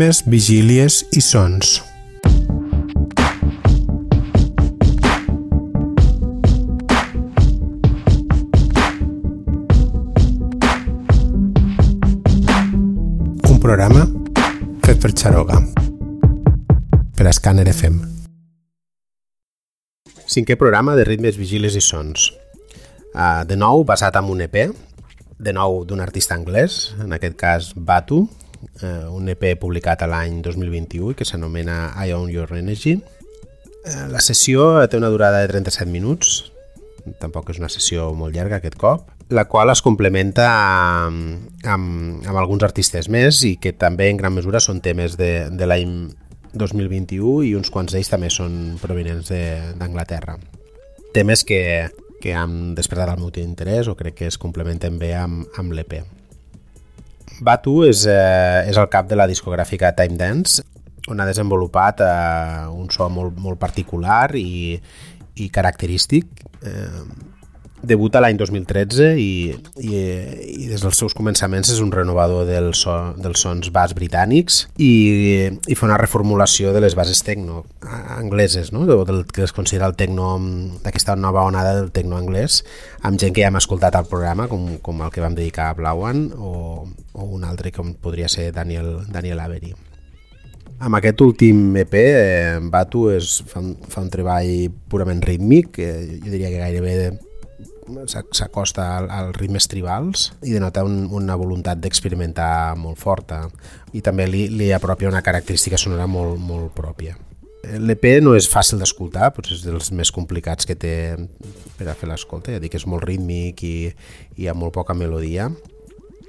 ritmes, vigílies i sons. Un programa fet per Xaroga per a Scanner FM. Cinquè programa de ritmes, vigílies i sons. Uh, de nou, basat en un EP, de nou d'un artista anglès, en aquest cas Batu, uh, un EP publicat a l'any 2021 que s'anomena I Own Your Energy. Uh, la sessió té una durada de 37 minuts, tampoc és una sessió molt llarga aquest cop, la qual es complementa amb, amb, amb alguns artistes més i que també en gran mesura són temes de, de l'any 2021 i uns quants d'ells també són provenents d'Anglaterra. Temes que, que han despertat el meu interès o crec que es complementen bé amb, amb l'EP. Batu és, eh, és el cap de la discogràfica Time Dance, on ha desenvolupat eh, un so molt, molt particular i, i característic. Eh, debuta l'any 2013 i, i, i des dels seus començaments és un renovador del so, dels sons bas britànics i, i fa una reformulació de les bases tecno angleses, no? del que es considera el tecno d'aquesta nova onada del tecno anglès amb gent que ja hem escoltat al programa com, com el que vam dedicar a Blauan o, o un altre com podria ser Daniel, Daniel Avery. Amb aquest últim EP, eh, Batu és, fa, un, fa un treball purament rítmic, eh, jo diria que gairebé s'acosta als ritmes tribals i denota un, una voluntat d'experimentar molt forta. I també li, li apropia una característica sonora molt, molt pròpia. L'EP no és fàcil d'escoltar, potser és dels més complicats que té per a fer l'escolta, ja dic que és molt rítmic i, i amb molt poca melodia,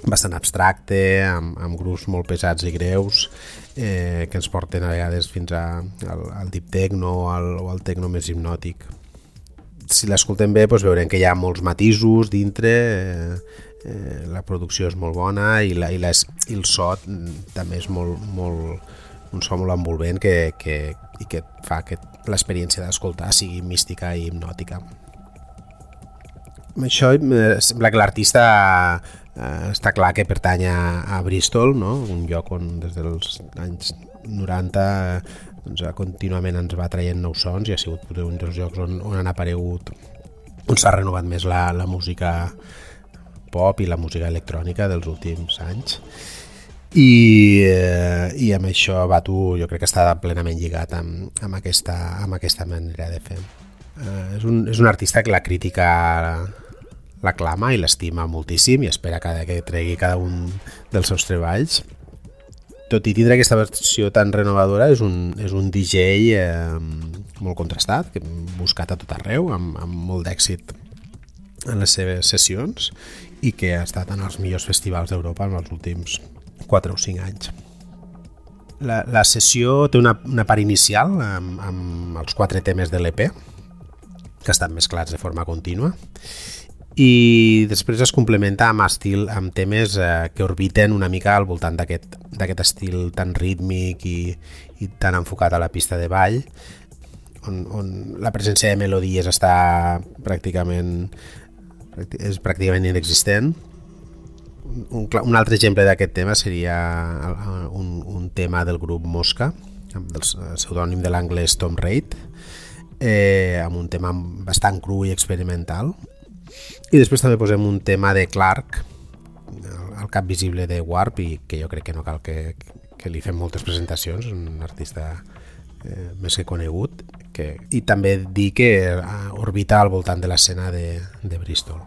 bastant abstracte, amb, amb grups molt pesats i greus, eh, que ens porten a vegades fins a, al, al deep techno o al, o al techno més hipnòtic si l'escoltem bé doncs veurem que hi ha molts matisos dintre, eh, eh, la producció és molt bona i, la, i, les, i el so també és molt, molt, un so molt envolvent que, que, i que fa que l'experiència d'escoltar sigui mística i hipnòtica. Amb això sembla que l'artista eh, està clar que pertany a, a Bristol, no? un lloc on des dels anys 90 doncs, contínuament ens va traient nous sons i ha sigut un dels jocs on, on han aparegut on s'ha renovat més la, la música pop i la música electrònica dels últims anys. I, eh, i amb això Batu jo crec que està plenament lligat amb, amb, aquesta, amb aquesta manera de fer. Eh, és, un, és un artista que la crítica l'aclama i l'estima moltíssim i espera cada, que tregui cada un dels seus treballs tot i tindre aquesta versió tan renovadora, és un, és un DJ eh, molt contrastat, que hem buscat a tot arreu, amb, amb molt d'èxit en les seves sessions i que ha estat en els millors festivals d'Europa en els últims 4 o 5 anys. La, la sessió té una, una part inicial amb, amb els quatre temes de l'EP, que estan mesclats de forma contínua, i després es complementa amb estil amb temes eh, que orbiten una mica al voltant d'aquest estil tan rítmic i, i tan enfocat a la pista de ball on, on la presència de melodies està pràcticament és pràcticament inexistent. Un, un altre exemple d'aquest tema seria un, un tema del grup Mosca amb el pseudònim de l'anglès Tom Reid eh, amb un tema bastant cru i experimental i després també posem un tema de Clark, el cap visible de Warp, i que jo crec que no cal que, que li fem moltes presentacions, un artista eh, més que conegut, que, i també dir que eh, orbita al voltant de l'escena de, de Bristol.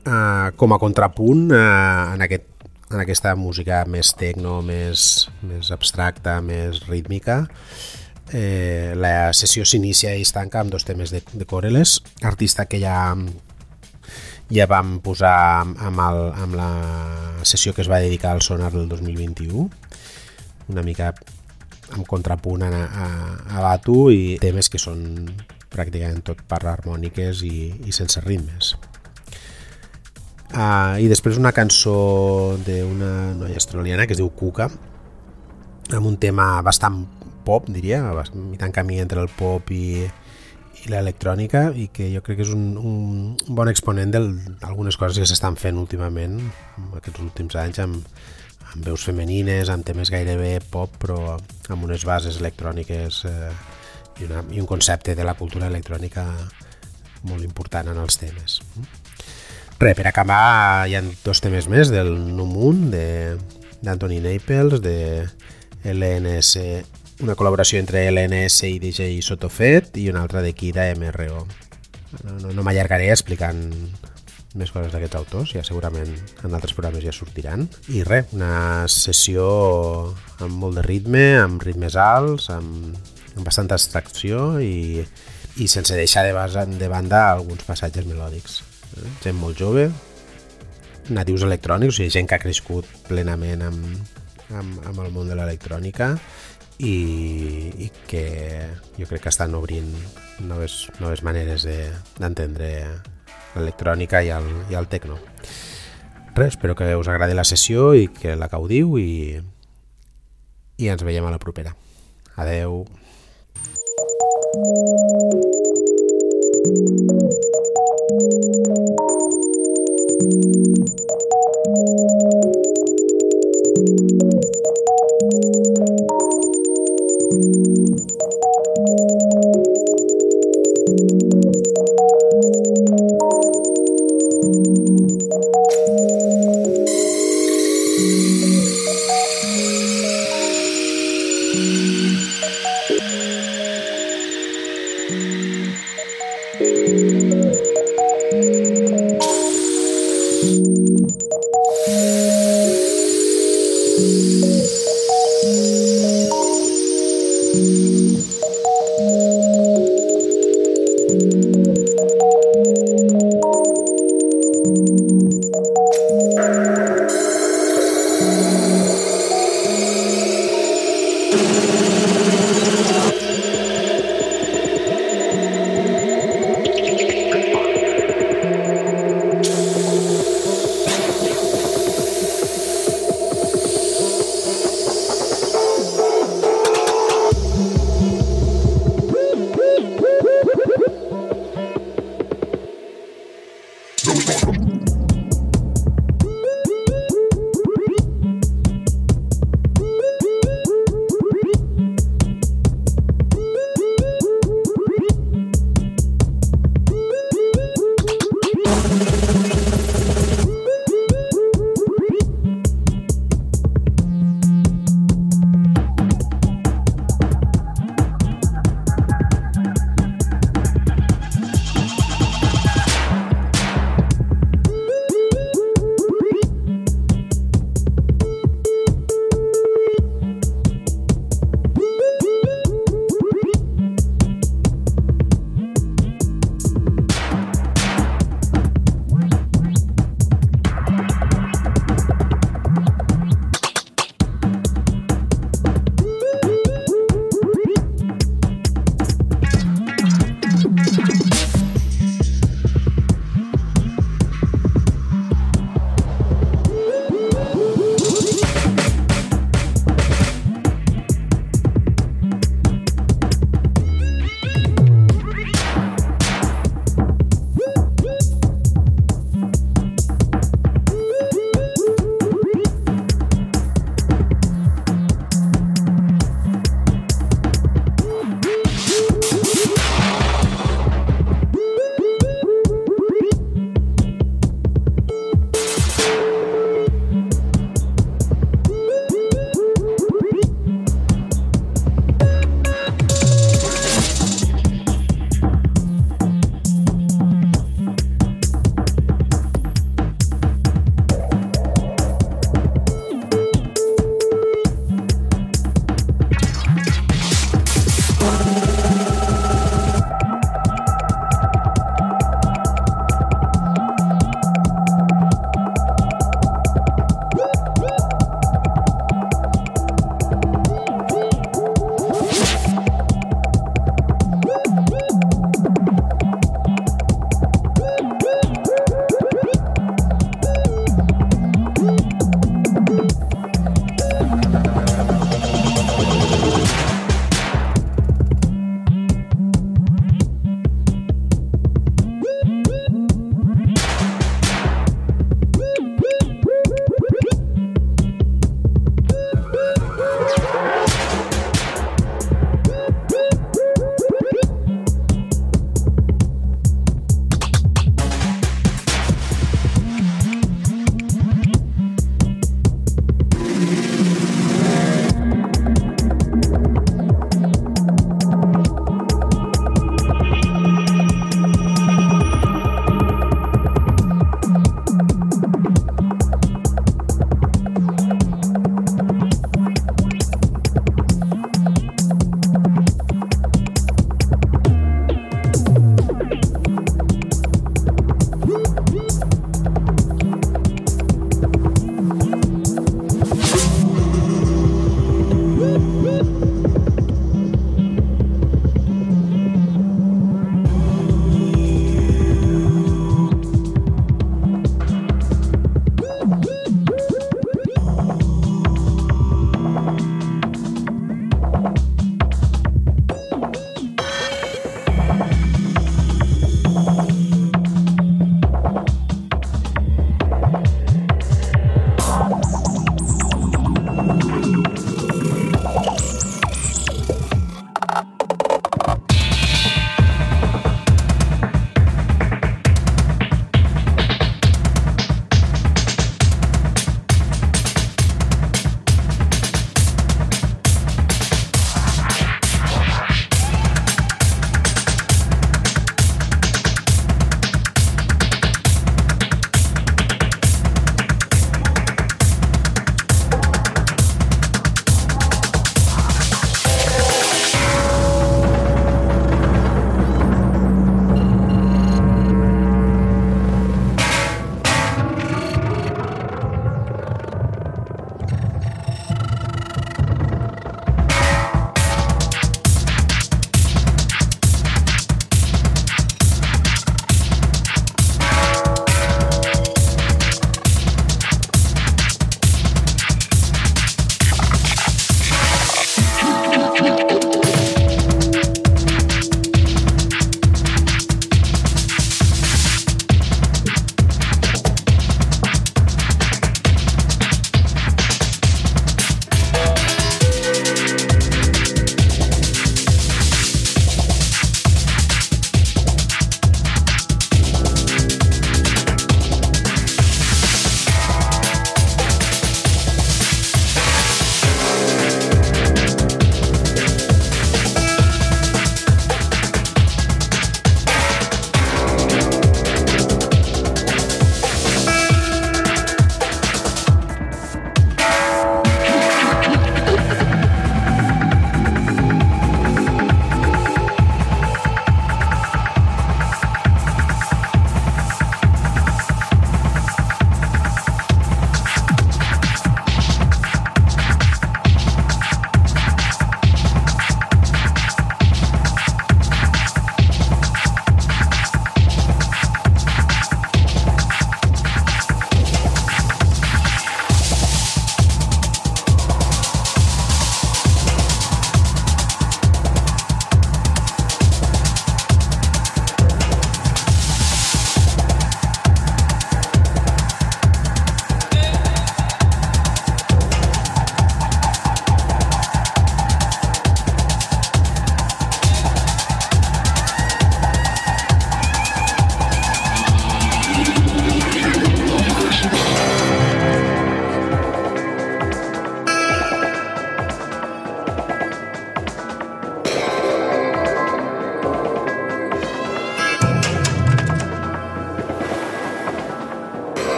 Uh, com a contrapunt uh, en, aquest, en aquesta música més tecno, més, més abstracta, més rítmica, Eh, la sessió s'inicia i es tanca amb dos temes de, de Coreles, artista que ja ja vam posar amb, el, amb la sessió que es va dedicar al sonar del 2021 una mica amb contrapunt a, a, a Batu i temes que són pràcticament tot per harmòniques i, i sense ritmes. Uh, I després una cançó d'una noia australiana que es diu Kuka amb un tema bastant pop, diria, tant camí entre el pop i, i l'electrònica i que jo crec que és un, un bon exponent d'algunes coses que s'estan fent últimament, aquests últims anys, amb, amb veus femenines, amb temes gairebé pop, però amb unes bases electròniques eh, i, una, i un concepte de la cultura electrònica molt important en els temes. Re, per acabar hi ha dos temes més del No Moon d'Anthony Naples, de LNS, una col·laboració entre LNS i DJ Sotofet i una altra de Kida MRO. No, no, no m'allargaré explicant més coses d'aquests autors, ja segurament en altres programes ja sortiran. I res, una sessió amb molt de ritme, amb ritmes alts, amb, amb bastanta abstracció i, i sense deixar de, base, de banda alguns passatges melòdics. Eh? Gent molt jove, natius electrònics, o sigui, gent que ha crescut plenament amb, amb, amb el món de l'electrònica i, i que jo crec que estan obrint noves, noves maneres d'entendre de, l'electrònica i el, i el tecno. Res, espero que us agradi la sessió i que la gaudiu i, i ens veiem a la propera. Adeu. Thank you. Música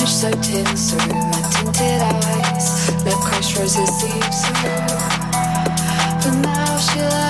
image so tense through my tinted eyes. Let crushed roses seep through. But now she lies.